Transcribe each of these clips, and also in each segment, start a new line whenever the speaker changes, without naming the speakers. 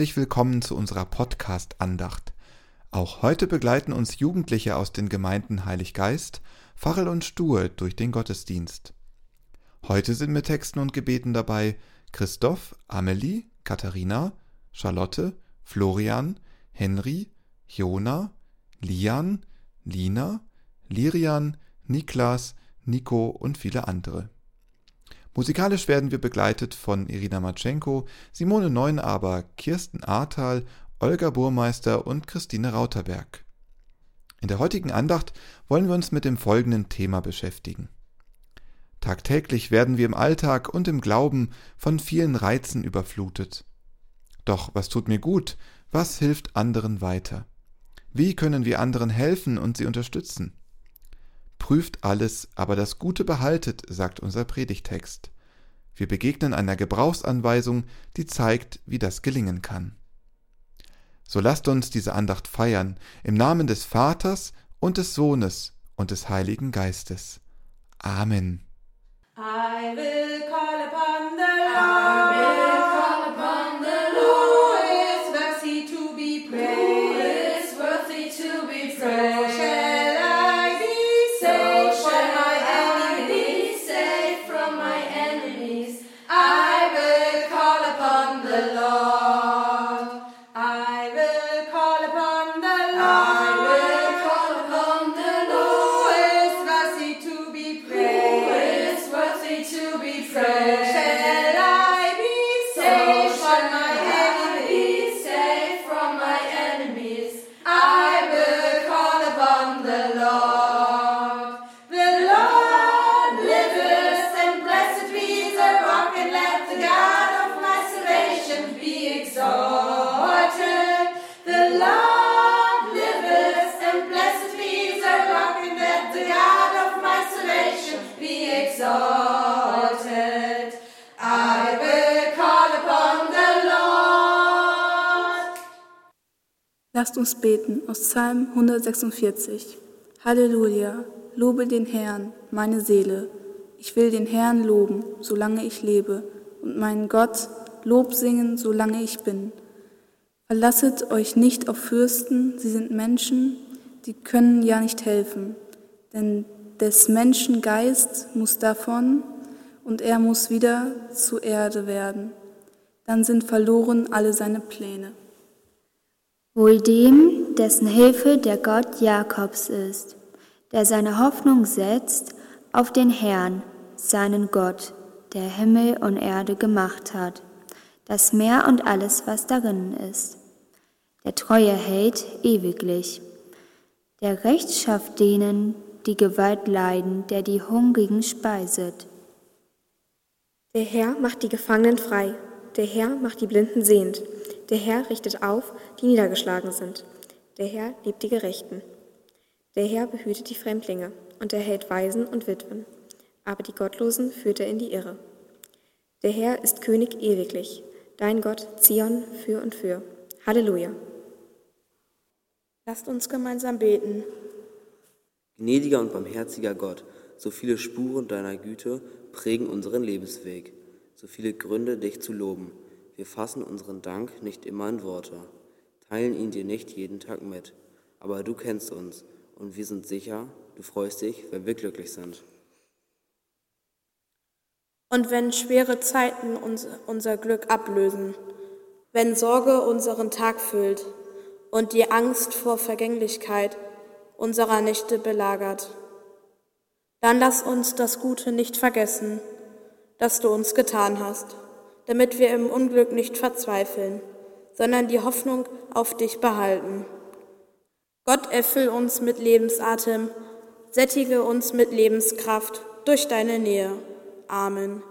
Herzlich willkommen zu unserer Podcast-Andacht. Auch heute begleiten uns Jugendliche aus den Gemeinden Heilig Geist, Fackel und Stuhe durch den Gottesdienst. Heute sind mit Texten und Gebeten dabei Christoph, Amelie, Katharina, Charlotte, Florian, Henry, Jona, Lian, Lina, Lirian, Niklas, Nico und viele andere. Musikalisch werden wir begleitet von Irina Matschenko, Simone Neunaber, Kirsten Ahrtal, Olga Burmeister und Christine Rauterberg. In der heutigen Andacht wollen wir uns mit dem folgenden Thema beschäftigen. Tagtäglich werden wir im Alltag und im Glauben von vielen Reizen überflutet. Doch was tut mir gut? Was hilft anderen weiter? Wie können wir anderen helfen und sie unterstützen? Prüft alles, aber das Gute behaltet, sagt unser Predigtext. Wir begegnen einer Gebrauchsanweisung, die zeigt, wie das gelingen kann. So lasst uns diese Andacht feiern, im Namen des Vaters und des Sohnes und des Heiligen Geistes. Amen. I will call upon the Lord.
Uns beten aus Psalm 146. Halleluja, lobe den Herrn, meine Seele. Ich will den Herrn loben, solange ich lebe, und meinen Gott Lob singen, solange ich bin. Verlasset euch nicht auf Fürsten, sie sind Menschen, die können ja nicht helfen, denn des Menschen Geist muss davon und er muss wieder zu Erde werden. Dann sind verloren alle seine Pläne.
Wohl dem, dessen Hilfe der Gott Jakobs ist, der seine Hoffnung setzt auf den Herrn, seinen Gott, der Himmel und Erde gemacht hat, das Meer und alles, was darin ist. Der Treue hält ewiglich. Der Recht schafft denen, die Gewalt leiden, der die Hungrigen speiset.
Der Herr macht die Gefangenen frei, der Herr macht die Blinden sehend. Der Herr richtet auf, die niedergeschlagen sind. Der Herr liebt die Gerechten. Der Herr behütet die Fremdlinge und erhält Waisen und Witwen. Aber die Gottlosen führt er in die Irre. Der Herr ist König ewiglich, dein Gott Zion für und für. Halleluja.
Lasst uns gemeinsam beten.
Gnädiger und barmherziger Gott, so viele Spuren deiner Güte prägen unseren Lebensweg, so viele Gründe, dich zu loben. Wir fassen unseren Dank nicht immer in Worte, teilen ihn dir nicht jeden Tag mit, aber du kennst uns und wir sind sicher, du freust dich, wenn wir glücklich sind.
Und wenn schwere Zeiten uns, unser Glück ablösen, wenn Sorge unseren Tag füllt und die Angst vor Vergänglichkeit unserer Nächte belagert, dann lass uns das Gute nicht vergessen, das du uns getan hast damit wir im Unglück nicht verzweifeln, sondern die Hoffnung auf dich behalten. Gott erfüll uns mit Lebensatem, sättige uns mit Lebenskraft durch deine Nähe. Amen.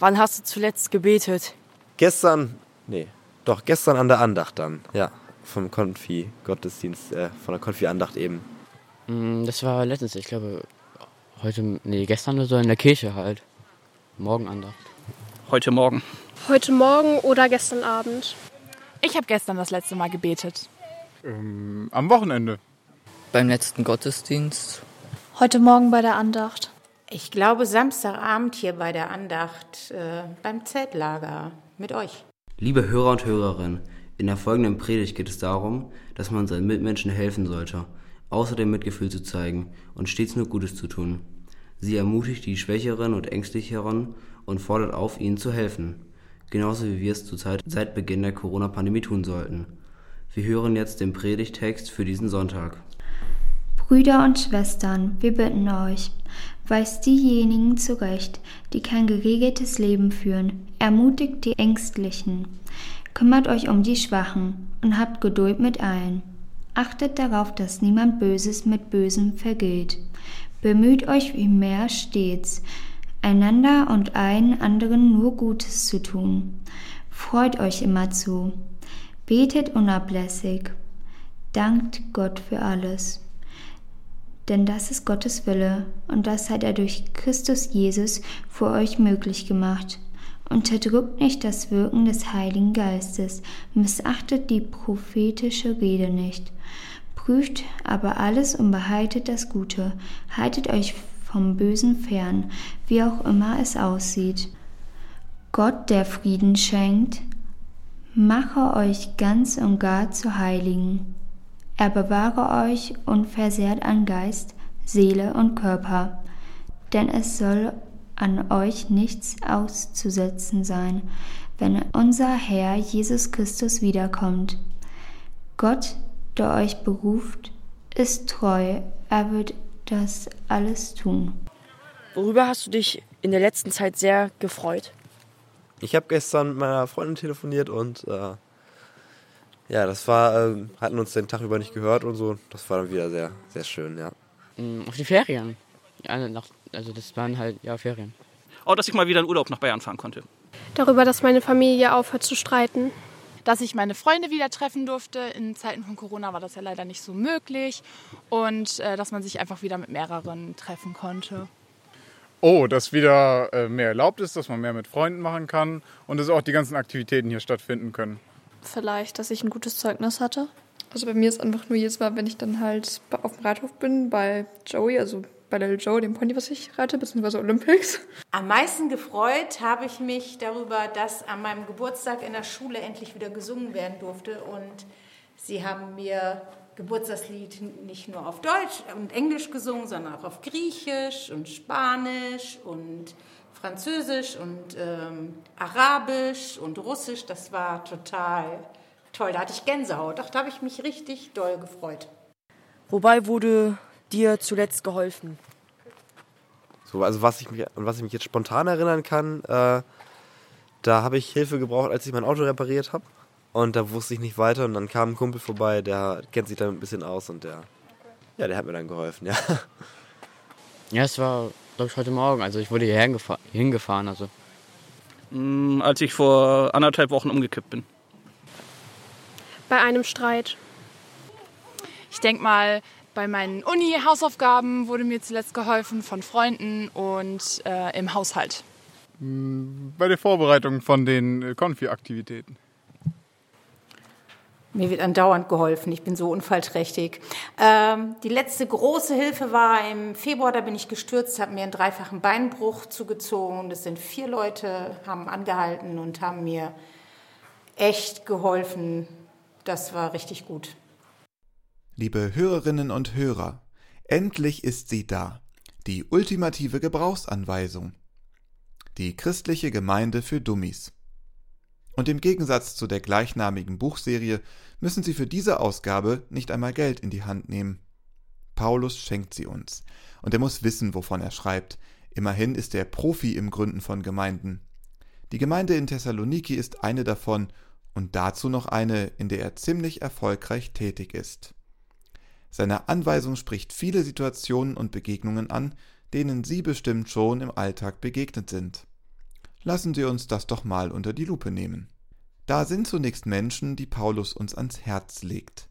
Wann hast du zuletzt gebetet?
Gestern, nee, doch gestern an der Andacht dann, ja, vom Konfi-Gottesdienst, äh, von der Konfi-Andacht eben.
Mm, Das war letztens, ich glaube, heute, nee, gestern oder so in der Kirche halt. Morgenandacht.
Heute Morgen.
Heute Morgen oder gestern Abend?
Ich habe gestern das letzte Mal gebetet.
Ähm, am Wochenende.
Beim letzten Gottesdienst.
Heute Morgen bei der Andacht.
Ich glaube Samstagabend hier bei der Andacht äh, beim Zeltlager mit euch.
Liebe Hörer und Hörerinnen, in der folgenden Predigt geht es darum, dass man seinen Mitmenschen helfen sollte, außerdem Mitgefühl zu zeigen und stets nur Gutes zu tun. Sie ermutigt die Schwächeren und Ängstlicheren und fordert auf, ihnen zu helfen. Genauso wie wir es zurzeit seit Beginn der Corona-Pandemie tun sollten. Wir hören jetzt den Predigtext für diesen Sonntag.
Brüder und Schwestern, wir bitten euch, weist diejenigen zurecht, die kein geregeltes Leben führen, ermutigt die Ängstlichen, kümmert euch um die Schwachen und habt Geduld mit allen. Achtet darauf, dass niemand Böses mit Bösem vergilt. Bemüht euch vielmehr stets, einander und allen anderen nur Gutes zu tun. Freut euch immerzu. Betet unablässig. Dankt Gott für alles. Denn das ist Gottes Wille und das hat er durch Christus Jesus für euch möglich gemacht. Unterdrückt nicht das Wirken des Heiligen Geistes, missachtet die prophetische Rede nicht. Prüft aber alles und behaltet das Gute, haltet euch vom Bösen fern, wie auch immer es aussieht. Gott, der Frieden schenkt, mache euch ganz und gar zu Heiligen. Er bewahre euch unversehrt an Geist, Seele und Körper, denn es soll an euch nichts auszusetzen sein, wenn unser Herr Jesus Christus wiederkommt. Gott, der euch beruft, ist treu, er wird das alles tun.
Worüber hast du dich in der letzten Zeit sehr gefreut?
Ich habe gestern mit meiner Freundin telefoniert und äh, ja, das war, äh, hatten uns den Tag über nicht gehört und so. Das war dann wieder sehr, sehr schön, ja.
Mm, Auf die Ferien. Ja, nach, also das waren halt, ja, Ferien.
Auch, dass ich mal wieder in Urlaub nach Bayern fahren konnte.
Darüber, dass meine Familie aufhört zu streiten.
Dass ich meine Freunde wieder treffen durfte. In Zeiten von Corona war das ja leider nicht so möglich. Und äh, dass man sich einfach wieder mit mehreren treffen konnte.
Oh, dass wieder äh, mehr erlaubt ist, dass man mehr mit Freunden machen kann und dass auch die ganzen Aktivitäten hier stattfinden können.
Vielleicht, dass ich ein gutes Zeugnis hatte.
Also bei mir ist einfach nur jedes Mal, wenn ich dann halt auf dem Reithof bin, bei Joey, also bei Little Joe, dem Pony, was ich reite, beziehungsweise Olympics.
Am meisten gefreut habe ich mich darüber, dass an meinem Geburtstag in der Schule endlich wieder gesungen werden durfte. Und sie haben mir Geburtstagslied nicht nur auf Deutsch und Englisch gesungen, sondern auch auf Griechisch und Spanisch und Französisch und ähm, Arabisch und Russisch. Das war total toll. Da hatte ich Gänsehaut. Ach, da habe ich mich richtig doll gefreut.
Wobei wurde dir zuletzt geholfen?
So, also was ich mich, an was ich mich jetzt spontan erinnern kann, äh, da habe ich Hilfe gebraucht, als ich mein Auto repariert habe. Und da wusste ich nicht weiter und dann kam ein Kumpel vorbei, der kennt sich da ein bisschen aus und der, ja, der hat mir dann geholfen, ja.
Ja, es war, glaube ich, heute Morgen. Also ich wurde hierher hingefahr hingefahren, also.
Mm, als ich vor anderthalb Wochen umgekippt bin.
Bei einem Streit.
Ich denke mal, bei meinen Uni-Hausaufgaben wurde mir zuletzt geholfen von Freunden und äh, im Haushalt.
Bei der Vorbereitung von den äh, Konfi-Aktivitäten.
Mir wird andauernd geholfen. Ich bin so unfallträchtig. Ähm, die letzte große Hilfe war im Februar. Da bin ich gestürzt, habe mir einen dreifachen Beinbruch zugezogen. Das sind vier Leute, haben angehalten und haben mir echt geholfen. Das war richtig gut.
Liebe Hörerinnen und Hörer, endlich ist sie da. Die ultimative Gebrauchsanweisung. Die christliche Gemeinde für Dummies. Und im Gegensatz zu der gleichnamigen Buchserie müssen Sie für diese Ausgabe nicht einmal Geld in die Hand nehmen. Paulus schenkt sie uns, und er muss wissen, wovon er schreibt. Immerhin ist er Profi im Gründen von Gemeinden. Die Gemeinde in Thessaloniki ist eine davon und dazu noch eine, in der er ziemlich erfolgreich tätig ist. Seine Anweisung spricht viele Situationen und Begegnungen an, denen Sie bestimmt schon im Alltag begegnet sind. Lassen Sie uns das doch mal unter die Lupe nehmen. Da sind zunächst Menschen, die Paulus uns ans Herz legt.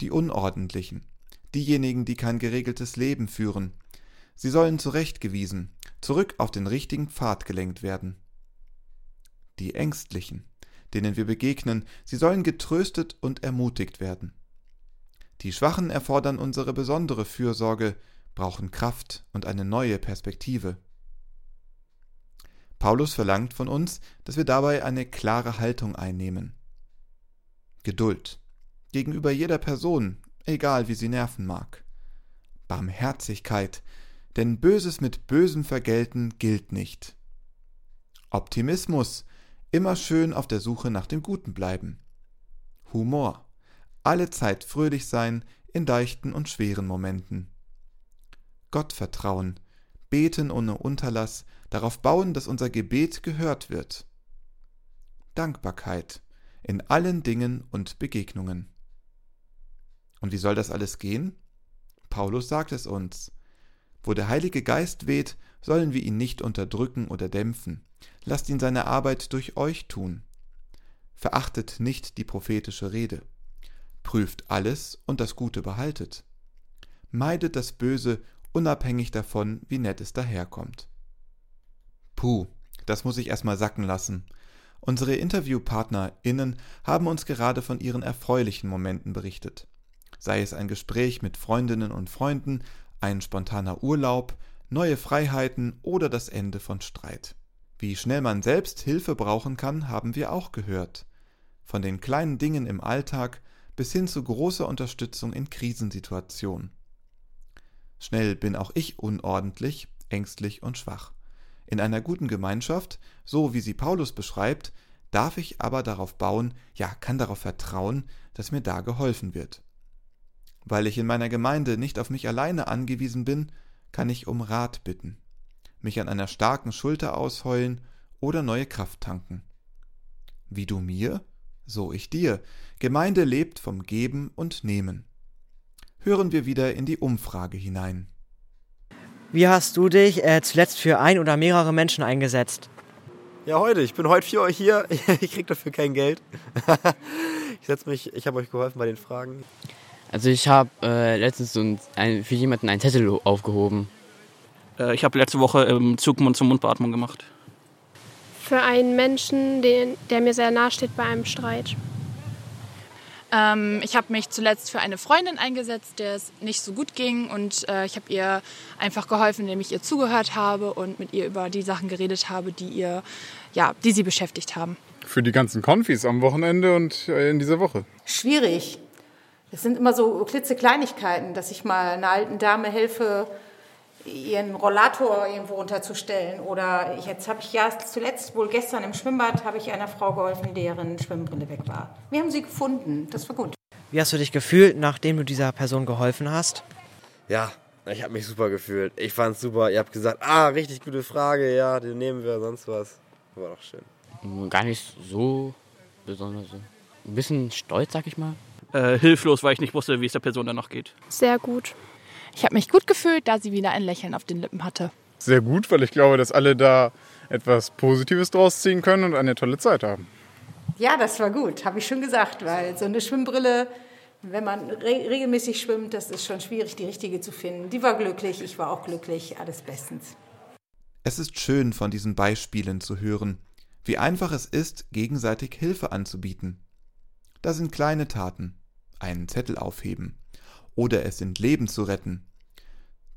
Die Unordentlichen, diejenigen, die kein geregeltes Leben führen. Sie sollen zurechtgewiesen, zurück auf den richtigen Pfad gelenkt werden. Die Ängstlichen, denen wir begegnen, sie sollen getröstet und ermutigt werden. Die Schwachen erfordern unsere besondere Fürsorge, brauchen Kraft und eine neue Perspektive. Paulus verlangt von uns, dass wir dabei eine klare Haltung einnehmen. Geduld gegenüber jeder Person, egal wie sie nerven mag. Barmherzigkeit, denn Böses mit Bösem vergelten gilt nicht. Optimismus, immer schön auf der Suche nach dem Guten bleiben. Humor, alle Zeit fröhlich sein in leichten und schweren Momenten. Gottvertrauen, beten ohne Unterlass, darauf bauen, dass unser Gebet gehört wird. Dankbarkeit in allen Dingen und Begegnungen. Und wie soll das alles gehen? Paulus sagt es uns. Wo der Heilige Geist weht, sollen wir ihn nicht unterdrücken oder dämpfen. Lasst ihn seine Arbeit durch euch tun. Verachtet nicht die prophetische Rede. Prüft alles und das Gute behaltet. Meidet das Böse unabhängig davon, wie nett es daherkommt. Puh, das muss ich erstmal sacken lassen. Unsere InterviewpartnerInnen haben uns gerade von ihren erfreulichen Momenten berichtet. Sei es ein Gespräch mit Freundinnen und Freunden, ein spontaner Urlaub, neue Freiheiten oder das Ende von Streit. Wie schnell man selbst Hilfe brauchen kann, haben wir auch gehört. Von den kleinen Dingen im Alltag bis hin zu großer Unterstützung in Krisensituationen. Schnell bin auch ich unordentlich, ängstlich und schwach. In einer guten Gemeinschaft, so wie sie Paulus beschreibt, darf ich aber darauf bauen, ja, kann darauf vertrauen, dass mir da geholfen wird. Weil ich in meiner Gemeinde nicht auf mich alleine angewiesen bin, kann ich um Rat bitten, mich an einer starken Schulter ausheulen oder neue Kraft tanken. Wie du mir, so ich dir. Gemeinde lebt vom Geben und Nehmen hören wir wieder in die Umfrage hinein.
Wie hast du dich äh, zuletzt für ein oder mehrere Menschen eingesetzt?
Ja, heute. Ich bin heute für euch hier. Ich krieg dafür kein Geld. ich setze mich, ich habe euch geholfen bei den Fragen.
Also ich habe äh, letztens so ein, für jemanden einen Zettel aufgehoben.
Äh, ich habe letzte Woche im Zug Mund zum Mundbeatmung gemacht.
Für einen Menschen, den, der mir sehr nahe steht bei einem Streit.
Ähm, ich habe mich zuletzt für eine Freundin eingesetzt, der es nicht so gut ging und äh, ich habe ihr einfach geholfen, indem ich ihr zugehört habe und mit ihr über die Sachen geredet habe, die ihr, ja, die sie beschäftigt haben.
Für die ganzen Konfis am Wochenende und äh, in dieser Woche.
Schwierig. Es sind immer so klitzekleinigkeiten, dass ich mal einer alten Dame helfe, ihren Rollator irgendwo unterzustellen. Oder jetzt habe ich ja zuletzt, wohl gestern im Schwimmbad, habe ich einer Frau geholfen, deren Schwimmbrille weg war. Wir haben sie gefunden. Das war gut.
Wie hast du dich gefühlt, nachdem du dieser Person geholfen hast?
Ja, ich habe mich super gefühlt. Ich fand es super. Ihr habt gesagt, ah, richtig gute Frage, ja, den nehmen wir, sonst was. War doch schön.
Gar nicht so besonders. Ein bisschen stolz, sag ich mal.
Äh, hilflos, weil ich nicht wusste, wie es der Person danach geht.
Sehr gut.
Ich habe mich gut gefühlt, da sie wieder ein Lächeln auf den Lippen hatte.
Sehr gut, weil ich glaube, dass alle da etwas Positives draus ziehen können und eine tolle Zeit haben.
Ja, das war gut, habe ich schon gesagt, weil so eine Schwimmbrille, wenn man re regelmäßig schwimmt, das ist schon schwierig, die richtige zu finden. Die war glücklich, ich war auch glücklich, alles bestens.
Es ist schön, von diesen Beispielen zu hören, wie einfach es ist, gegenseitig Hilfe anzubieten. Da sind kleine Taten, einen Zettel aufheben, oder es sind Leben zu retten,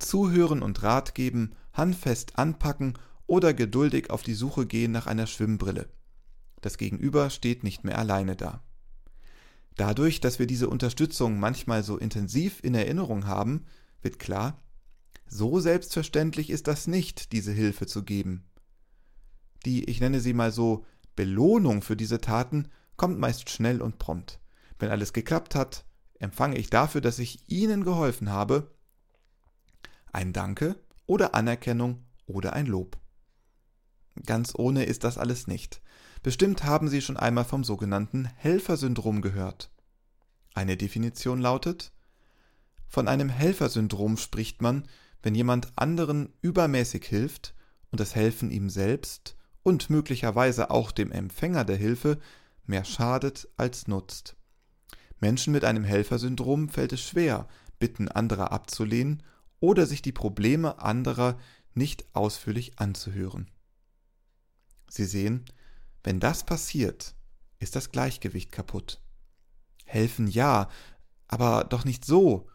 zuhören und Rat geben, handfest anpacken oder geduldig auf die Suche gehen nach einer Schwimmbrille. Das Gegenüber steht nicht mehr alleine da. Dadurch, dass wir diese Unterstützung manchmal so intensiv in Erinnerung haben, wird klar, so selbstverständlich ist das nicht, diese Hilfe zu geben. Die, ich nenne sie mal so, Belohnung für diese Taten kommt meist schnell und prompt. Wenn alles geklappt hat, empfange ich dafür, dass ich Ihnen geholfen habe, ein Danke oder Anerkennung oder ein Lob. Ganz ohne ist das alles nicht. Bestimmt haben Sie schon einmal vom sogenannten Helfersyndrom gehört. Eine Definition lautet, von einem Helfersyndrom spricht man, wenn jemand anderen übermäßig hilft und das Helfen ihm selbst und möglicherweise auch dem Empfänger der Hilfe mehr schadet als nutzt. Menschen mit einem Helfersyndrom fällt es schwer, Bitten anderer abzulehnen oder sich die Probleme anderer nicht ausführlich anzuhören. Sie sehen, wenn das passiert, ist das Gleichgewicht kaputt. Helfen ja, aber doch nicht so,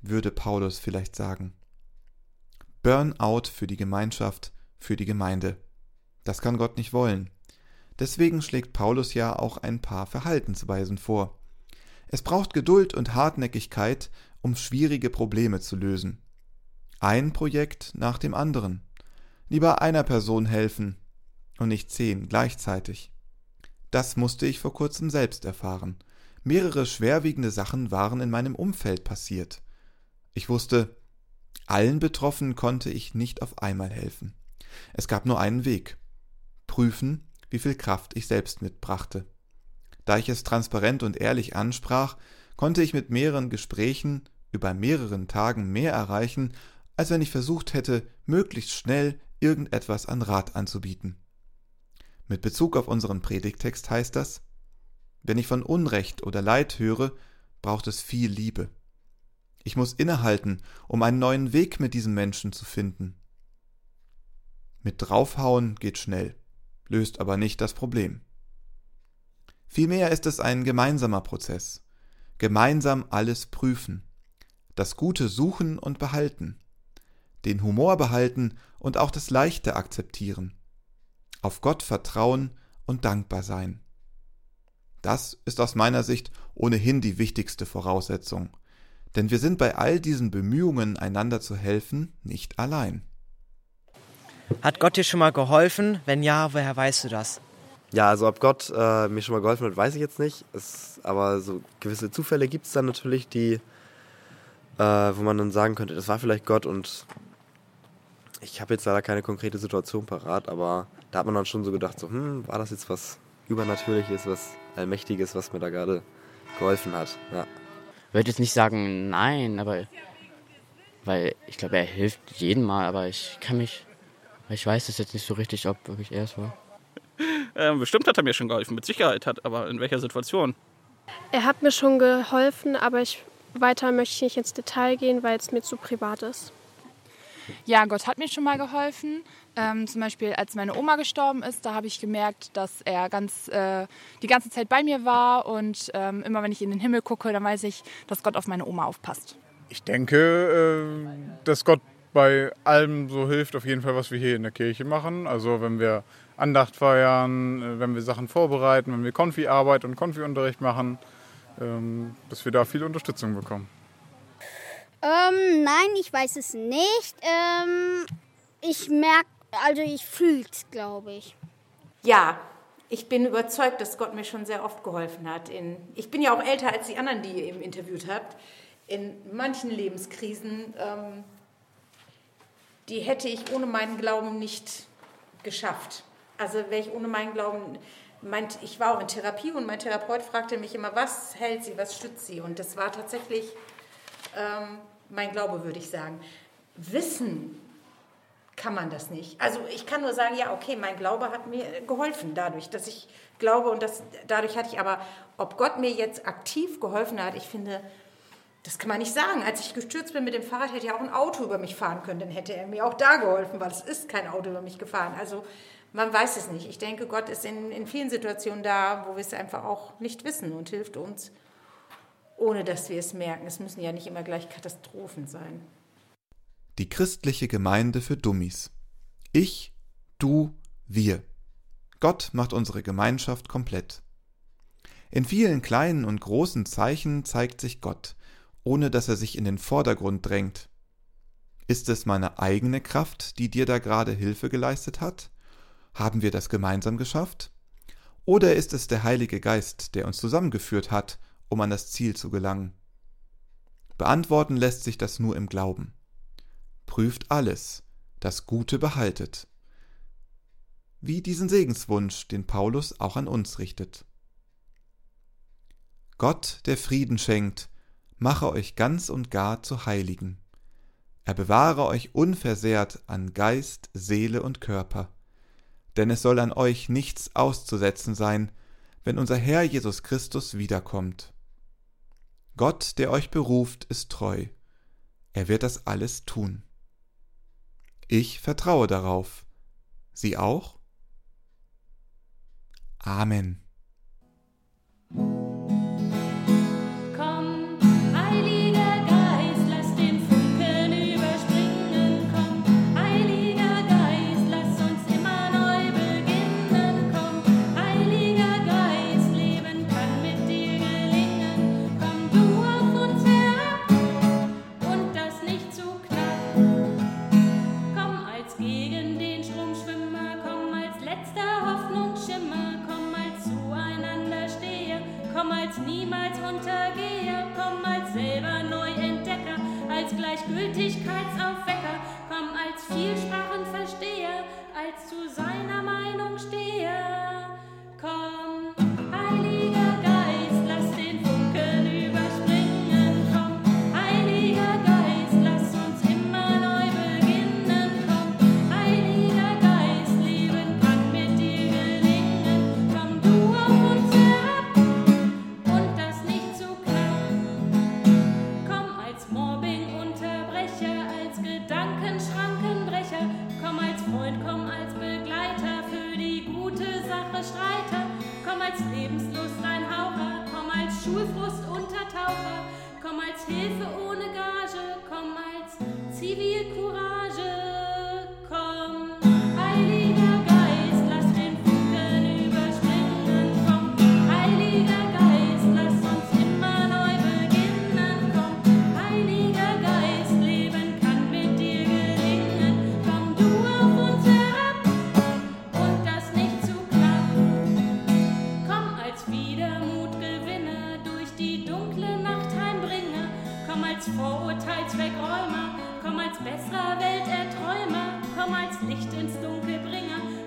würde Paulus vielleicht sagen. Burnout für die Gemeinschaft, für die Gemeinde. Das kann Gott nicht wollen. Deswegen schlägt Paulus ja auch ein paar Verhaltensweisen vor. Es braucht Geduld und Hartnäckigkeit, um schwierige Probleme zu lösen. Ein Projekt nach dem anderen. Lieber einer Person helfen und nicht zehn gleichzeitig. Das musste ich vor kurzem selbst erfahren. Mehrere schwerwiegende Sachen waren in meinem Umfeld passiert. Ich wusste, allen Betroffenen konnte ich nicht auf einmal helfen. Es gab nur einen Weg. Prüfen, wie viel Kraft ich selbst mitbrachte. Da ich es transparent und ehrlich ansprach, konnte ich mit mehreren Gesprächen über mehreren Tagen mehr erreichen, als wenn ich versucht hätte, möglichst schnell irgendetwas an Rat anzubieten. Mit Bezug auf unseren Predigtext heißt das, wenn ich von Unrecht oder Leid höre, braucht es viel Liebe. Ich muss innehalten, um einen neuen Weg mit diesem Menschen zu finden. Mit draufhauen geht schnell, löst aber nicht das Problem. Vielmehr ist es ein gemeinsamer Prozess. Gemeinsam alles prüfen, das Gute suchen und behalten, den Humor behalten und auch das Leichte akzeptieren, auf Gott vertrauen und dankbar sein. Das ist aus meiner Sicht ohnehin die wichtigste Voraussetzung, denn wir sind bei all diesen Bemühungen, einander zu helfen, nicht allein.
Hat Gott dir schon mal geholfen? Wenn ja, woher weißt du das?
Ja, also ob Gott äh, mir schon mal geholfen hat, weiß ich jetzt nicht. Es, aber so gewisse Zufälle gibt es dann natürlich, die, äh, wo man dann sagen könnte, das war vielleicht Gott und ich habe jetzt leider keine konkrete Situation parat, aber da hat man dann schon so gedacht, so, hm, war das jetzt was Übernatürliches, was Allmächtiges, was mir da gerade geholfen hat. Ja.
Ich würde jetzt nicht sagen nein, aber weil ich glaube, er hilft jedem Mal, aber ich kann mich, ich weiß es jetzt nicht so richtig, ob wirklich er es war.
Ähm, bestimmt hat er mir schon geholfen, mit Sicherheit hat, aber in welcher Situation?
Er hat mir schon geholfen, aber ich weiter möchte ich nicht ins Detail gehen, weil es mir zu privat ist.
Ja, Gott hat mir schon mal geholfen. Ähm, zum Beispiel, als meine Oma gestorben ist, da habe ich gemerkt, dass er ganz, äh, die ganze Zeit bei mir war. Und ähm, immer wenn ich in den Himmel gucke, dann weiß ich, dass Gott auf meine Oma aufpasst.
Ich denke, äh, dass Gott bei allem so hilft, auf jeden Fall, was wir hier in der Kirche machen. Also wenn wir Andacht feiern, äh, wenn wir Sachen vorbereiten, wenn wir Konfi-Arbeit und Konfi-Unterricht machen, ähm, dass wir da viel Unterstützung bekommen.
Ähm, nein, ich weiß es nicht. Ähm, ich merke, also ich fühle es, glaube ich.
Ja, ich bin überzeugt, dass Gott mir schon sehr oft geholfen hat. In, ich bin ja auch älter als die anderen, die ihr eben interviewt habt. In manchen Lebenskrisen, ähm, die hätte ich ohne meinen Glauben nicht geschafft. Also wäre ich ohne meinen Glauben, meint, ich war auch in Therapie und mein Therapeut fragte mich immer, was hält sie, was stützt sie? Und das war tatsächlich ähm, mein Glaube, würde ich sagen. Wissen kann man das nicht. Also ich kann nur sagen, ja, okay, mein Glaube hat mir geholfen dadurch, dass ich glaube und das, dadurch hatte ich aber, ob Gott mir jetzt aktiv geholfen hat, ich finde, das kann man nicht sagen. Als ich gestürzt bin mit dem Fahrrad, hätte ja auch ein Auto über mich fahren können, dann hätte er mir auch da geholfen, weil es ist kein Auto über mich gefahren. Also man weiß es nicht. Ich denke, Gott ist in, in vielen Situationen da, wo wir es einfach auch nicht wissen und hilft uns, ohne dass wir es merken. Es müssen ja nicht immer gleich Katastrophen sein.
Die christliche Gemeinde für Dummies. Ich, du, wir. Gott macht unsere Gemeinschaft komplett. In vielen kleinen und großen Zeichen zeigt sich Gott, ohne dass er sich in den Vordergrund drängt. Ist es meine eigene Kraft, die dir da gerade Hilfe geleistet hat? Haben wir das gemeinsam geschafft? Oder ist es der Heilige Geist, der uns zusammengeführt hat, um an das Ziel zu gelangen? Beantworten lässt sich das nur im Glauben. Prüft alles, das Gute behaltet. Wie diesen Segenswunsch, den Paulus auch an uns richtet. Gott, der Frieden schenkt, mache euch ganz und gar zu Heiligen. Er bewahre euch unversehrt an Geist, Seele und Körper
denn es soll an euch nichts auszusetzen sein, wenn unser Herr Jesus Christus wiederkommt. Gott, der euch beruft, ist treu. Er wird das alles tun. Ich vertraue darauf. Sie auch? Amen.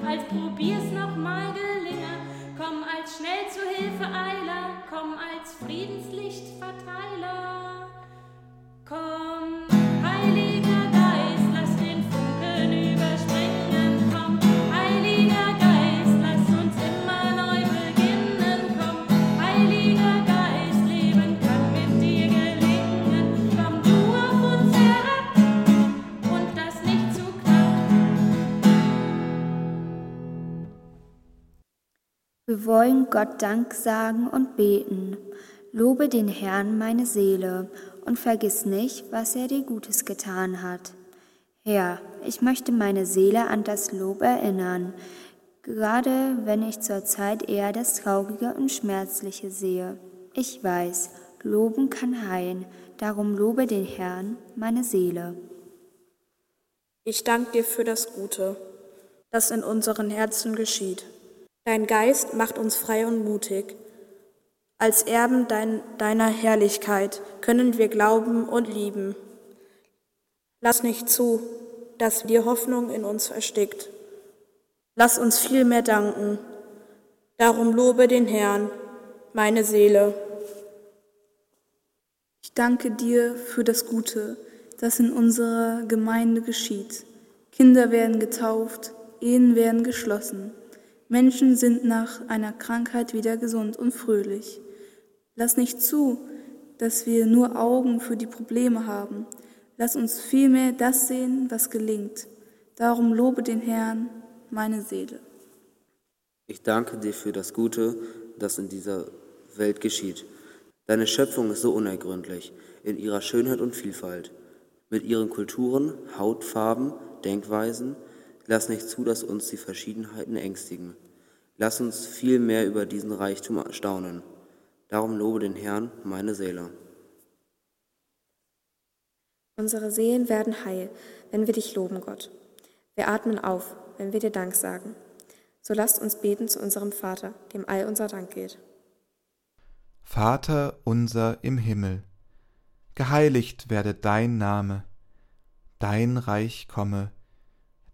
Als probier's noch mal gelinge. Komm als schnell zu Hilfe Eiler, komm als Friedenslichtverteiler.
Wir wollen Gott Dank sagen und beten. Lobe den Herrn meine Seele und vergiss nicht, was er dir Gutes getan hat. Herr, ich möchte meine Seele an das Lob erinnern, gerade wenn ich zur Zeit eher das Traurige und Schmerzliche sehe. Ich weiß, Loben kann heilen, darum lobe den Herrn meine Seele.
Ich danke dir für das Gute, das in unseren Herzen geschieht. Dein Geist macht uns frei und mutig. Als Erben dein, deiner Herrlichkeit können wir glauben und lieben. Lass nicht zu, dass die Hoffnung in uns erstickt. Lass uns vielmehr danken. Darum lobe den Herrn, meine Seele.
Ich danke dir für das Gute, das in unserer Gemeinde geschieht. Kinder werden getauft, Ehen werden geschlossen. Menschen sind nach einer Krankheit wieder gesund und fröhlich. Lass nicht zu, dass wir nur Augen für die Probleme haben. Lass uns vielmehr das sehen, was gelingt. Darum lobe den Herrn, meine Seele.
Ich danke dir für das Gute, das in dieser Welt geschieht. Deine Schöpfung ist so unergründlich in ihrer Schönheit und Vielfalt. Mit ihren Kulturen, Hautfarben, Denkweisen, lass nicht zu, dass uns die Verschiedenheiten ängstigen. Lass uns viel mehr über diesen Reichtum erstaunen. Darum lobe den Herrn, meine Seele.
Unsere Seelen werden heil, wenn wir dich loben, Gott. Wir atmen auf, wenn wir dir Dank sagen. So lasst uns beten zu unserem Vater, dem all unser Dank gilt.
Vater unser im Himmel, geheiligt werde dein Name, dein Reich komme,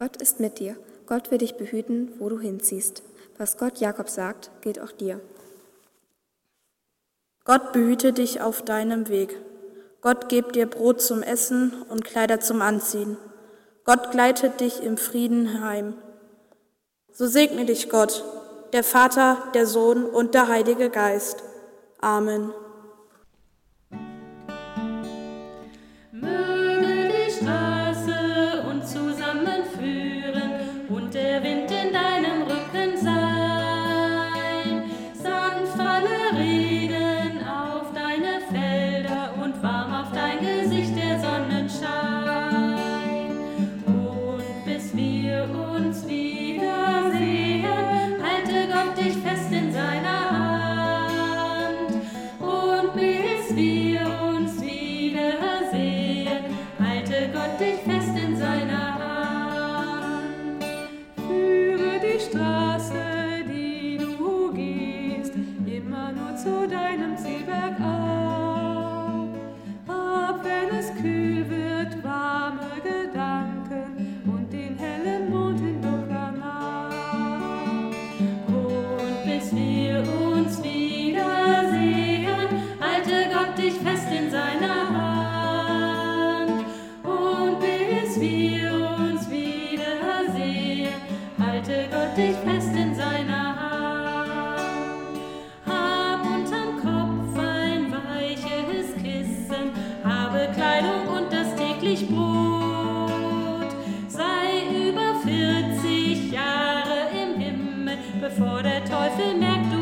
Gott ist mit dir. Gott will dich behüten, wo du hinziehst. Was Gott Jakob sagt, gilt auch dir.
Gott behüte dich auf deinem Weg. Gott gebt dir Brot zum Essen und Kleider zum Anziehen. Gott gleitet dich im Frieden heim. So segne dich Gott, der Vater, der Sohn und der Heilige Geist. Amen. be. vor der Teufel merkt du